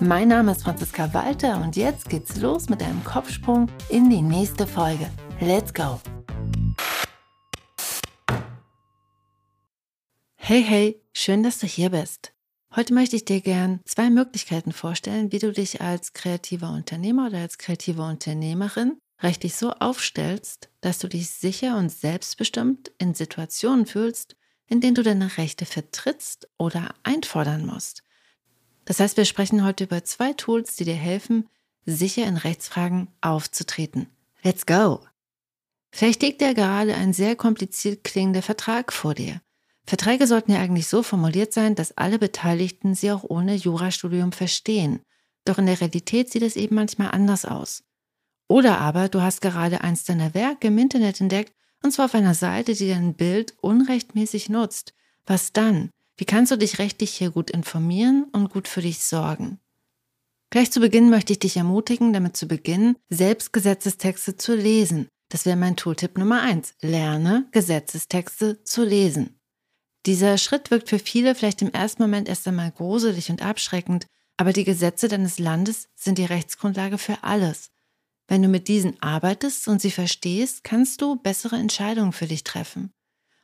Mein Name ist Franziska Walter und jetzt geht's los mit einem Kopfsprung in die nächste Folge. Let's go! Hey, hey, schön, dass du hier bist. Heute möchte ich dir gern zwei Möglichkeiten vorstellen, wie du dich als kreativer Unternehmer oder als kreative Unternehmerin rechtlich so aufstellst, dass du dich sicher und selbstbestimmt in Situationen fühlst, in denen du deine Rechte vertrittst oder einfordern musst. Das heißt, wir sprechen heute über zwei Tools, die dir helfen, sicher in Rechtsfragen aufzutreten. Let's go! Vielleicht liegt dir gerade ein sehr kompliziert klingender Vertrag vor dir. Verträge sollten ja eigentlich so formuliert sein, dass alle Beteiligten sie auch ohne Jurastudium verstehen. Doch in der Realität sieht es eben manchmal anders aus. Oder aber du hast gerade eins deiner Werke im Internet entdeckt, und zwar auf einer Seite, die dein Bild unrechtmäßig nutzt. Was dann? Wie kannst du dich rechtlich hier gut informieren und gut für dich sorgen? Gleich zu Beginn möchte ich dich ermutigen, damit zu beginnen, selbst Gesetzestexte zu lesen. Das wäre mein Tooltip Nummer eins. Lerne Gesetzestexte zu lesen. Dieser Schritt wirkt für viele vielleicht im ersten Moment erst einmal gruselig und abschreckend, aber die Gesetze deines Landes sind die Rechtsgrundlage für alles. Wenn du mit diesen arbeitest und sie verstehst, kannst du bessere Entscheidungen für dich treffen.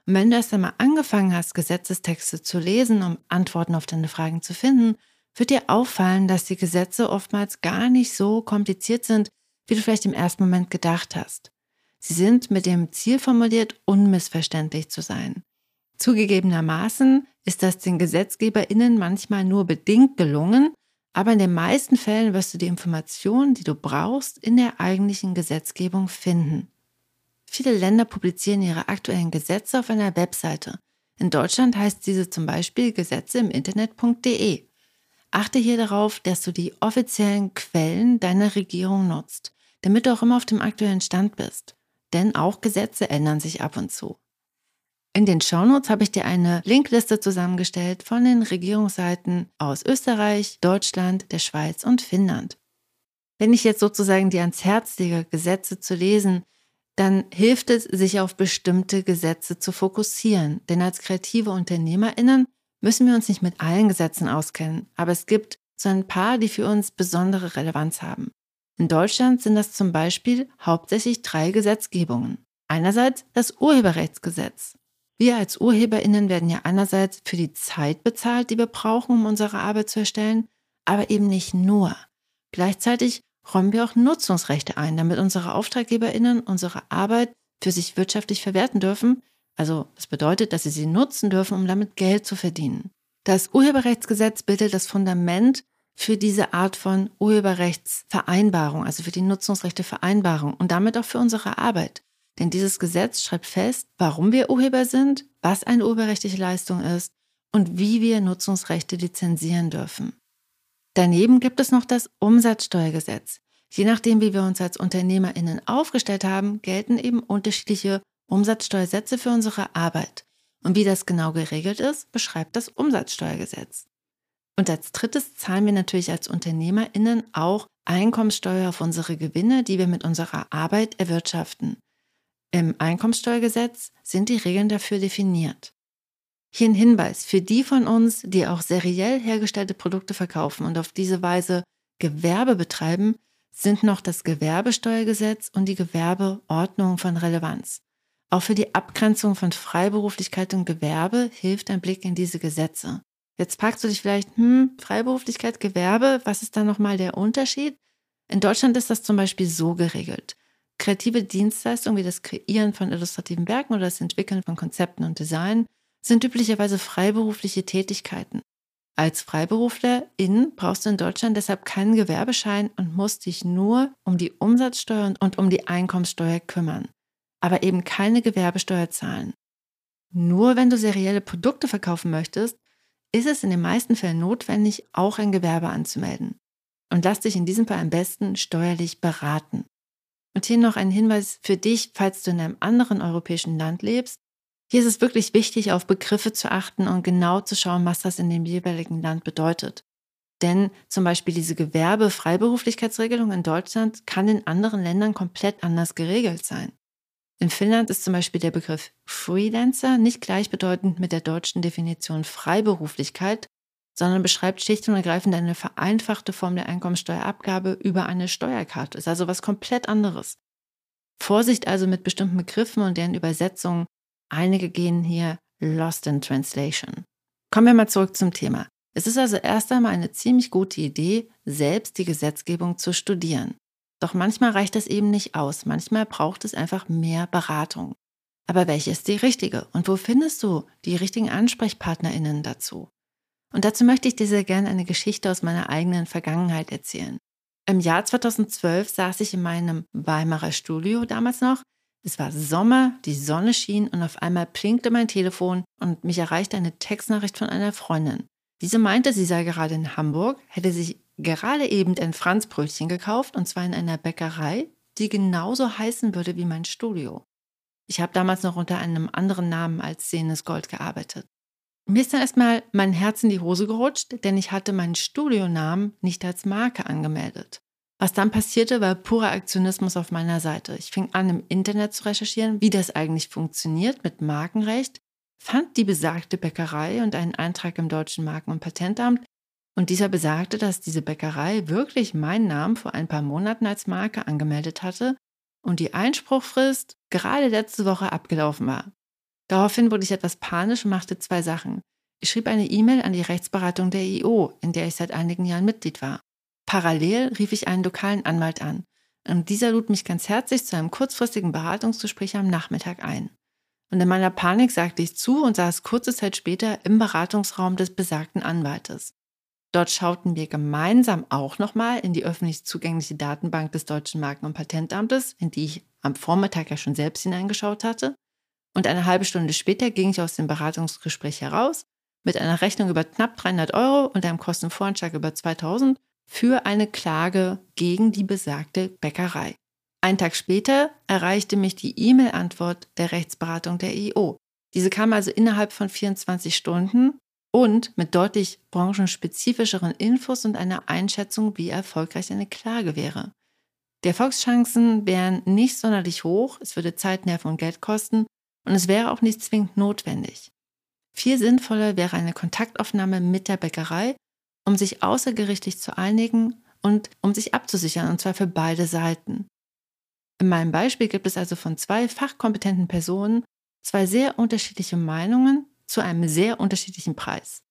Und wenn du erst einmal angefangen hast, Gesetzestexte zu lesen, um Antworten auf deine Fragen zu finden, wird dir auffallen, dass die Gesetze oftmals gar nicht so kompliziert sind, wie du vielleicht im ersten Moment gedacht hast. Sie sind mit dem Ziel formuliert, unmissverständlich zu sein. Zugegebenermaßen ist das den GesetzgeberInnen manchmal nur bedingt gelungen, aber in den meisten Fällen wirst du die Informationen, die du brauchst, in der eigentlichen Gesetzgebung finden. Viele Länder publizieren ihre aktuellen Gesetze auf einer Webseite. In Deutschland heißt diese zum Beispiel Gesetze im Internet.de. Achte hier darauf, dass du die offiziellen Quellen deiner Regierung nutzt, damit du auch immer auf dem aktuellen Stand bist. Denn auch Gesetze ändern sich ab und zu. In den Shownotes habe ich dir eine Linkliste zusammengestellt von den Regierungsseiten aus Österreich, Deutschland, der Schweiz und Finnland. Wenn ich jetzt sozusagen dir ans Herz lege, Gesetze zu lesen, dann hilft es, sich auf bestimmte Gesetze zu fokussieren. Denn als kreative UnternehmerInnen müssen wir uns nicht mit allen Gesetzen auskennen, aber es gibt so ein paar, die für uns besondere Relevanz haben. In Deutschland sind das zum Beispiel hauptsächlich drei Gesetzgebungen. Einerseits das Urheberrechtsgesetz. Wir als UrheberInnen werden ja einerseits für die Zeit bezahlt, die wir brauchen, um unsere Arbeit zu erstellen, aber eben nicht nur. Gleichzeitig räumen wir auch Nutzungsrechte ein, damit unsere AuftraggeberInnen unsere Arbeit für sich wirtschaftlich verwerten dürfen. Also das bedeutet, dass sie sie nutzen dürfen, um damit Geld zu verdienen. Das Urheberrechtsgesetz bildet das Fundament für diese Art von Urheberrechtsvereinbarung, also für die Nutzungsrechtevereinbarung und damit auch für unsere Arbeit. Denn dieses Gesetz schreibt fest, warum wir Urheber sind, was eine urheberrechtliche Leistung ist und wie wir Nutzungsrechte lizenzieren dürfen. Daneben gibt es noch das Umsatzsteuergesetz. Je nachdem, wie wir uns als UnternehmerInnen aufgestellt haben, gelten eben unterschiedliche Umsatzsteuersätze für unsere Arbeit. Und wie das genau geregelt ist, beschreibt das Umsatzsteuergesetz. Und als drittes zahlen wir natürlich als UnternehmerInnen auch Einkommenssteuer auf unsere Gewinne, die wir mit unserer Arbeit erwirtschaften. Im Einkommensteuergesetz sind die Regeln dafür definiert. Hier ein Hinweis für die von uns, die auch seriell hergestellte Produkte verkaufen und auf diese Weise Gewerbe betreiben, sind noch das Gewerbesteuergesetz und die Gewerbeordnung von Relevanz. Auch für die Abgrenzung von Freiberuflichkeit und Gewerbe hilft ein Blick in diese Gesetze. Jetzt fragst du dich vielleicht, hm, Freiberuflichkeit, Gewerbe, was ist da nochmal der Unterschied? In Deutschland ist das zum Beispiel so geregelt. Kreative Dienstleistungen wie das Kreieren von illustrativen Werken oder das Entwickeln von Konzepten und Design sind üblicherweise freiberufliche Tätigkeiten. Als Freiberuflerin brauchst du in Deutschland deshalb keinen Gewerbeschein und musst dich nur um die Umsatzsteuer und um die Einkommenssteuer kümmern, aber eben keine Gewerbesteuer zahlen. Nur wenn du serielle Produkte verkaufen möchtest, ist es in den meisten Fällen notwendig, auch ein Gewerbe anzumelden. Und lass dich in diesem Fall am besten steuerlich beraten. Und hier noch ein Hinweis für dich, falls du in einem anderen europäischen Land lebst. Hier ist es wirklich wichtig, auf Begriffe zu achten und genau zu schauen, was das in dem jeweiligen Land bedeutet. Denn zum Beispiel diese Gewerbe-Freiberuflichkeitsregelung in Deutschland kann in anderen Ländern komplett anders geregelt sein. In Finnland ist zum Beispiel der Begriff Freelancer nicht gleichbedeutend mit der deutschen Definition Freiberuflichkeit, sondern beschreibt schlicht und ergreifend eine vereinfachte Form der Einkommensteuerabgabe über eine Steuerkarte. Ist also was komplett anderes. Vorsicht also mit bestimmten Begriffen und deren Übersetzungen. Einige gehen hier lost in translation. Kommen wir mal zurück zum Thema. Es ist also erst einmal eine ziemlich gute Idee, selbst die Gesetzgebung zu studieren. Doch manchmal reicht das eben nicht aus. Manchmal braucht es einfach mehr Beratung. Aber welche ist die richtige? Und wo findest du die richtigen AnsprechpartnerInnen dazu? Und dazu möchte ich dir sehr gerne eine Geschichte aus meiner eigenen Vergangenheit erzählen. Im Jahr 2012 saß ich in meinem Weimarer Studio damals noch. Es war Sommer, die Sonne schien und auf einmal plinkte mein Telefon und mich erreichte eine Textnachricht von einer Freundin. Diese meinte, sie sei gerade in Hamburg, hätte sich gerade eben ein Franzbrötchen gekauft und zwar in einer Bäckerei, die genauso heißen würde wie mein Studio. Ich habe damals noch unter einem anderen Namen als Senes Gold gearbeitet. Mir ist dann erstmal mein Herz in die Hose gerutscht, denn ich hatte meinen Studionamen nicht als Marke angemeldet. Was dann passierte, war purer Aktionismus auf meiner Seite. Ich fing an, im Internet zu recherchieren, wie das eigentlich funktioniert mit Markenrecht, fand die besagte Bäckerei und einen Eintrag im Deutschen Marken- und Patentamt. Und dieser besagte, dass diese Bäckerei wirklich meinen Namen vor ein paar Monaten als Marke angemeldet hatte und die Einspruchfrist gerade letzte Woche abgelaufen war. Daraufhin wurde ich etwas panisch und machte zwei Sachen. Ich schrieb eine E-Mail an die Rechtsberatung der IO, in der ich seit einigen Jahren Mitglied war. Parallel rief ich einen lokalen Anwalt an. Und dieser lud mich ganz herzlich zu einem kurzfristigen Beratungsgespräch am Nachmittag ein. Und in meiner Panik sagte ich zu und saß kurze Zeit später im Beratungsraum des besagten Anwaltes. Dort schauten wir gemeinsam auch nochmal in die öffentlich zugängliche Datenbank des Deutschen Marken- und Patentamtes, in die ich am Vormittag ja schon selbst hineingeschaut hatte, und eine halbe Stunde später ging ich aus dem Beratungsgespräch heraus mit einer Rechnung über knapp 300 Euro und einem Kostenvoranschlag über 2000 für eine Klage gegen die besagte Bäckerei. Ein Tag später erreichte mich die E-Mail-Antwort der Rechtsberatung der EO. Diese kam also innerhalb von 24 Stunden und mit deutlich branchenspezifischeren Infos und einer Einschätzung, wie erfolgreich eine Klage wäre. Die Erfolgschancen wären nicht sonderlich hoch, es würde Zeit, Nerven und Geld kosten und es wäre auch nicht zwingend notwendig. Viel sinnvoller wäre eine Kontaktaufnahme mit der Bäckerei, um sich außergerichtlich zu einigen und um sich abzusichern, und zwar für beide Seiten. In meinem Beispiel gibt es also von zwei fachkompetenten Personen zwei sehr unterschiedliche Meinungen zu einem sehr unterschiedlichen Preis.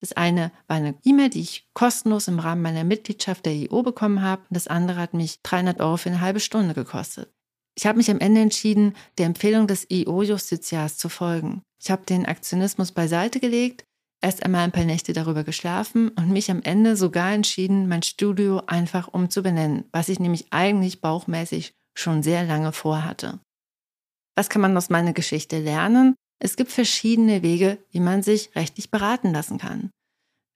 Das eine war eine E-Mail, die ich kostenlos im Rahmen meiner Mitgliedschaft der IO bekommen habe, und das andere hat mich 300 Euro für eine halbe Stunde gekostet. Ich habe mich am Ende entschieden, der Empfehlung des EU-Justiziars zu folgen. Ich habe den Aktionismus beiseite gelegt, erst einmal ein paar Nächte darüber geschlafen und mich am Ende sogar entschieden, mein Studio einfach umzubenennen, was ich nämlich eigentlich bauchmäßig schon sehr lange vorhatte. Was kann man aus meiner Geschichte lernen? Es gibt verschiedene Wege, wie man sich rechtlich beraten lassen kann.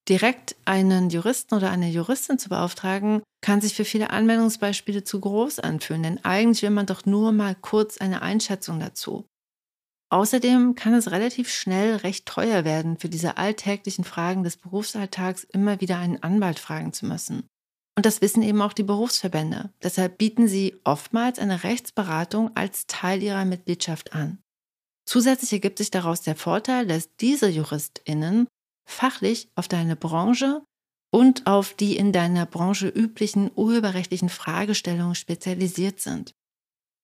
Direkt einen Juristen oder eine Juristin zu beauftragen, kann sich für viele Anwendungsbeispiele zu groß anfühlen, denn eigentlich will man doch nur mal kurz eine Einschätzung dazu. Außerdem kann es relativ schnell recht teuer werden, für diese alltäglichen Fragen des Berufsalltags immer wieder einen Anwalt fragen zu müssen. Und das wissen eben auch die Berufsverbände. Deshalb bieten sie oftmals eine Rechtsberatung als Teil ihrer Mitgliedschaft an. Zusätzlich ergibt sich daraus der Vorteil, dass diese JuristInnen fachlich auf deine Branche und auf die in deiner Branche üblichen urheberrechtlichen Fragestellungen spezialisiert sind.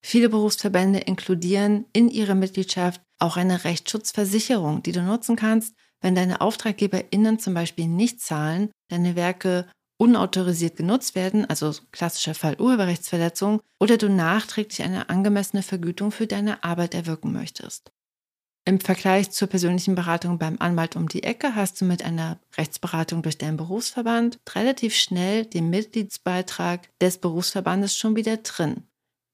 Viele Berufsverbände inkludieren in ihrer Mitgliedschaft auch eine Rechtsschutzversicherung, die du nutzen kannst, wenn deine AuftraggeberInnen zum Beispiel nicht zahlen, deine Werke unautorisiert genutzt werden, also klassischer Fall Urheberrechtsverletzung, oder du nachträglich eine angemessene Vergütung für deine Arbeit erwirken möchtest. Im Vergleich zur persönlichen Beratung beim Anwalt um die Ecke hast du mit einer Rechtsberatung durch deinen Berufsverband relativ schnell den Mitgliedsbeitrag des Berufsverbandes schon wieder drin.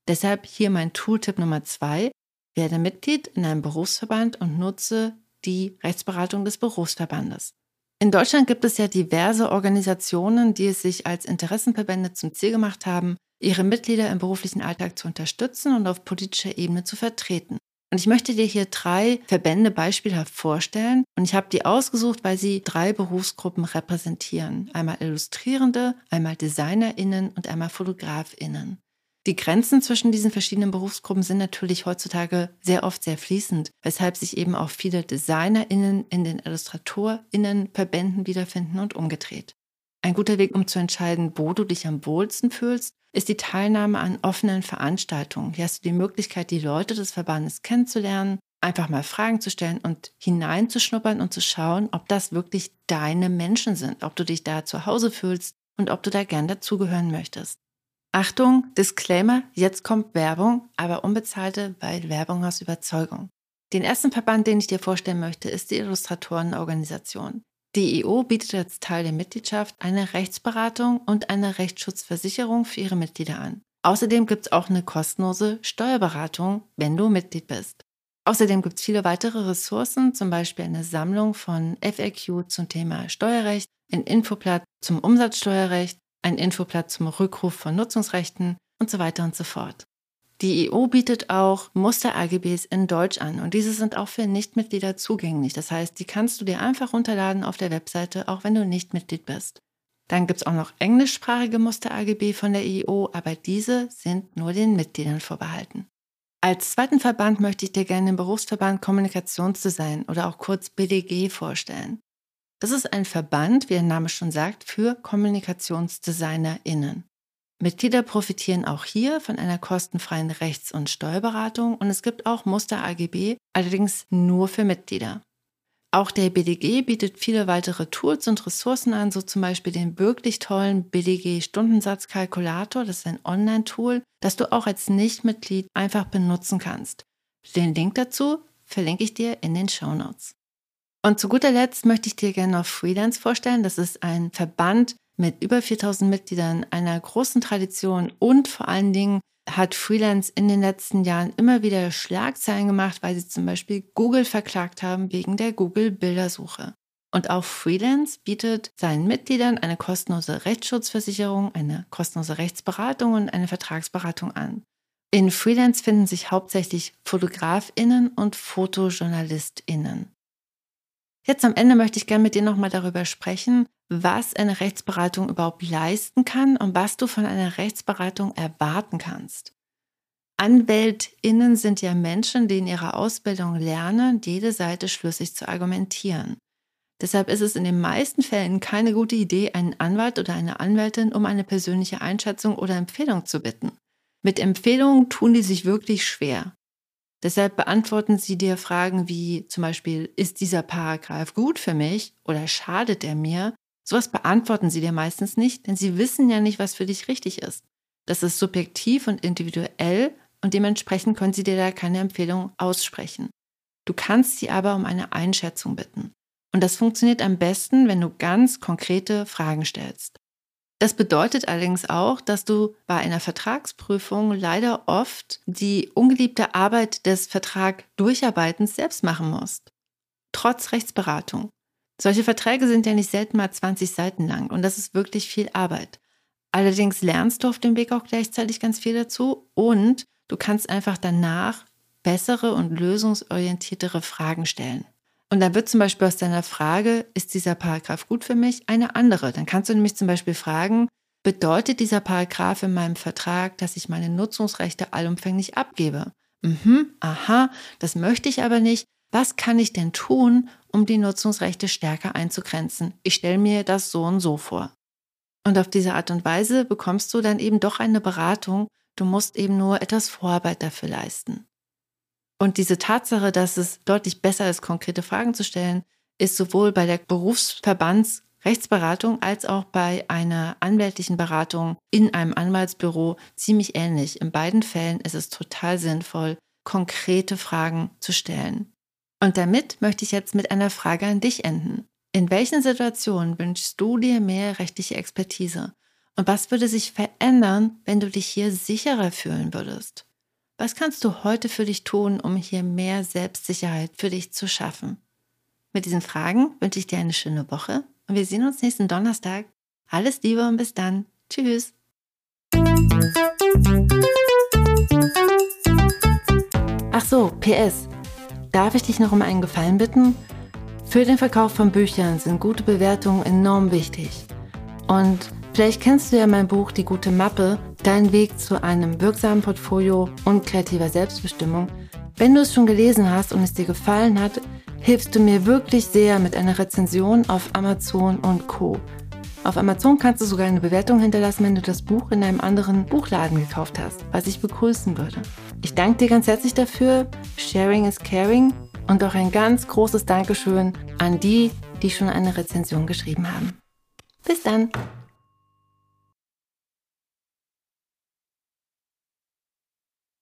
Deshalb hier mein Tooltip Nummer zwei. Werde Mitglied in einem Berufsverband und nutze die Rechtsberatung des Berufsverbandes. In Deutschland gibt es ja diverse Organisationen, die es sich als Interessenverbände zum Ziel gemacht haben, ihre Mitglieder im beruflichen Alltag zu unterstützen und auf politischer Ebene zu vertreten. Und ich möchte dir hier drei Verbände beispielhaft vorstellen. Und ich habe die ausgesucht, weil sie drei Berufsgruppen repräsentieren. Einmal Illustrierende, einmal Designerinnen und einmal Fotografinnen. Die Grenzen zwischen diesen verschiedenen Berufsgruppen sind natürlich heutzutage sehr oft sehr fließend, weshalb sich eben auch viele DesignerInnen in den IllustratorInnen-Verbänden wiederfinden und umgedreht. Ein guter Weg, um zu entscheiden, wo du dich am wohlsten fühlst, ist die Teilnahme an offenen Veranstaltungen. Hier hast du die Möglichkeit, die Leute des Verbandes kennenzulernen, einfach mal Fragen zu stellen und hineinzuschnuppern und zu schauen, ob das wirklich deine Menschen sind, ob du dich da zu Hause fühlst und ob du da gern dazugehören möchtest. Achtung, Disclaimer, jetzt kommt Werbung, aber unbezahlte, weil Werbung aus Überzeugung. Den ersten Verband, den ich dir vorstellen möchte, ist die Illustratorenorganisation. Die EO bietet als Teil der Mitgliedschaft eine Rechtsberatung und eine Rechtsschutzversicherung für ihre Mitglieder an. Außerdem gibt es auch eine kostenlose Steuerberatung, wenn du Mitglied bist. Außerdem gibt es viele weitere Ressourcen, zum Beispiel eine Sammlung von FAQ zum Thema Steuerrecht, ein Infoblatt zum Umsatzsteuerrecht, ein Infoblatt zum Rückruf von Nutzungsrechten und so weiter und so fort. Die EU bietet auch Muster-AGBs in Deutsch an und diese sind auch für Nichtmitglieder zugänglich. Das heißt, die kannst du dir einfach runterladen auf der Webseite, auch wenn du nicht Mitglied bist. Dann gibt es auch noch englischsprachige Muster-AGB von der EU, aber diese sind nur den Mitgliedern vorbehalten. Als zweiten Verband möchte ich dir gerne den Berufsverband Kommunikationsdesign oder auch kurz BDG vorstellen. Das ist ein Verband, wie der Name schon sagt, für KommunikationsdesignerInnen. Mitglieder profitieren auch hier von einer kostenfreien Rechts- und Steuerberatung und es gibt auch Muster-AGB, allerdings nur für Mitglieder. Auch der BDG bietet viele weitere Tools und Ressourcen an, so zum Beispiel den wirklich tollen BDG Stundensatzkalkulator. Das ist ein Online-Tool, das du auch als Nichtmitglied einfach benutzen kannst. Den Link dazu verlinke ich dir in den Show Notes. Und zu guter Letzt möchte ich dir gerne noch Freelance vorstellen. Das ist ein Verband mit über 4000 Mitgliedern, einer großen Tradition und vor allen Dingen hat Freelance in den letzten Jahren immer wieder Schlagzeilen gemacht, weil sie zum Beispiel Google verklagt haben wegen der Google-Bildersuche. Und auch Freelance bietet seinen Mitgliedern eine kostenlose Rechtsschutzversicherung, eine kostenlose Rechtsberatung und eine Vertragsberatung an. In Freelance finden sich hauptsächlich Fotografinnen und Fotojournalistinnen. Jetzt am Ende möchte ich gerne mit dir nochmal darüber sprechen, was eine Rechtsberatung überhaupt leisten kann und was du von einer Rechtsberatung erwarten kannst. Anwältinnen sind ja Menschen, die in ihrer Ausbildung lernen, jede Seite schlüssig zu argumentieren. Deshalb ist es in den meisten Fällen keine gute Idee, einen Anwalt oder eine Anwältin um eine persönliche Einschätzung oder Empfehlung zu bitten. Mit Empfehlungen tun die sich wirklich schwer. Deshalb beantworten sie dir Fragen wie zum Beispiel, ist dieser Paragraph gut für mich oder schadet er mir? Sowas beantworten sie dir meistens nicht, denn sie wissen ja nicht, was für dich richtig ist. Das ist subjektiv und individuell und dementsprechend können sie dir da keine Empfehlung aussprechen. Du kannst sie aber um eine Einschätzung bitten. Und das funktioniert am besten, wenn du ganz konkrete Fragen stellst. Das bedeutet allerdings auch, dass du bei einer Vertragsprüfung leider oft die ungeliebte Arbeit des Vertrag-Durcharbeitens selbst machen musst. Trotz Rechtsberatung. Solche Verträge sind ja nicht selten mal 20 Seiten lang und das ist wirklich viel Arbeit. Allerdings lernst du auf dem Weg auch gleichzeitig ganz viel dazu und du kannst einfach danach bessere und lösungsorientiertere Fragen stellen. Und dann wird zum Beispiel aus deiner Frage, ist dieser Paragraph gut für mich, eine andere. Dann kannst du nämlich zum Beispiel fragen, bedeutet dieser Paragraph in meinem Vertrag, dass ich meine Nutzungsrechte allumfänglich abgebe? Mhm, aha, das möchte ich aber nicht. Was kann ich denn tun, um die Nutzungsrechte stärker einzugrenzen? Ich stelle mir das so und so vor. Und auf diese Art und Weise bekommst du dann eben doch eine Beratung. Du musst eben nur etwas Vorarbeit dafür leisten. Und diese Tatsache, dass es deutlich besser ist, konkrete Fragen zu stellen, ist sowohl bei der Berufsverbandsrechtsberatung als auch bei einer anwältlichen Beratung in einem Anwaltsbüro ziemlich ähnlich. In beiden Fällen ist es total sinnvoll, konkrete Fragen zu stellen. Und damit möchte ich jetzt mit einer Frage an dich enden. In welchen Situationen wünschst du dir mehr rechtliche Expertise? Und was würde sich verändern, wenn du dich hier sicherer fühlen würdest? Was kannst du heute für dich tun, um hier mehr Selbstsicherheit für dich zu schaffen? Mit diesen Fragen wünsche ich dir eine schöne Woche und wir sehen uns nächsten Donnerstag. Alles Liebe und bis dann. Tschüss. Ach so, PS. Darf ich dich noch um einen Gefallen bitten? Für den Verkauf von Büchern sind gute Bewertungen enorm wichtig. Und vielleicht kennst du ja mein Buch Die gute Mappe, dein Weg zu einem wirksamen Portfolio und kreativer Selbstbestimmung. Wenn du es schon gelesen hast und es dir gefallen hat, hilfst du mir wirklich sehr mit einer Rezension auf Amazon und Co. Auf Amazon kannst du sogar eine Bewertung hinterlassen, wenn du das Buch in einem anderen Buchladen gekauft hast, was ich begrüßen würde. Ich danke dir ganz herzlich dafür. Sharing is caring. Und auch ein ganz großes Dankeschön an die, die schon eine Rezension geschrieben haben. Bis dann!